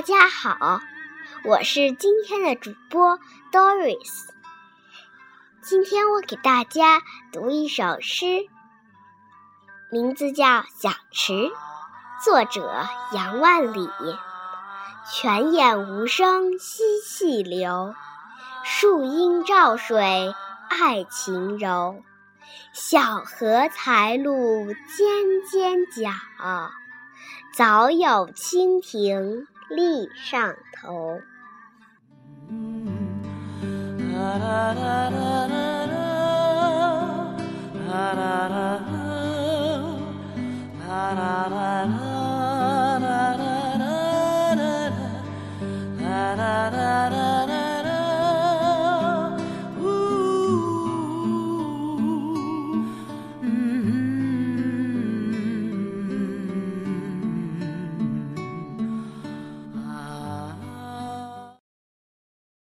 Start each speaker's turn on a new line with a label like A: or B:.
A: 大家好，我是今天的主播 Doris。今天我给大家读一首诗，名字叫《小池》，作者杨万里。泉眼无声惜细流，树阴照水爱晴柔。小荷才露尖尖角，早有蜻蜓立上头。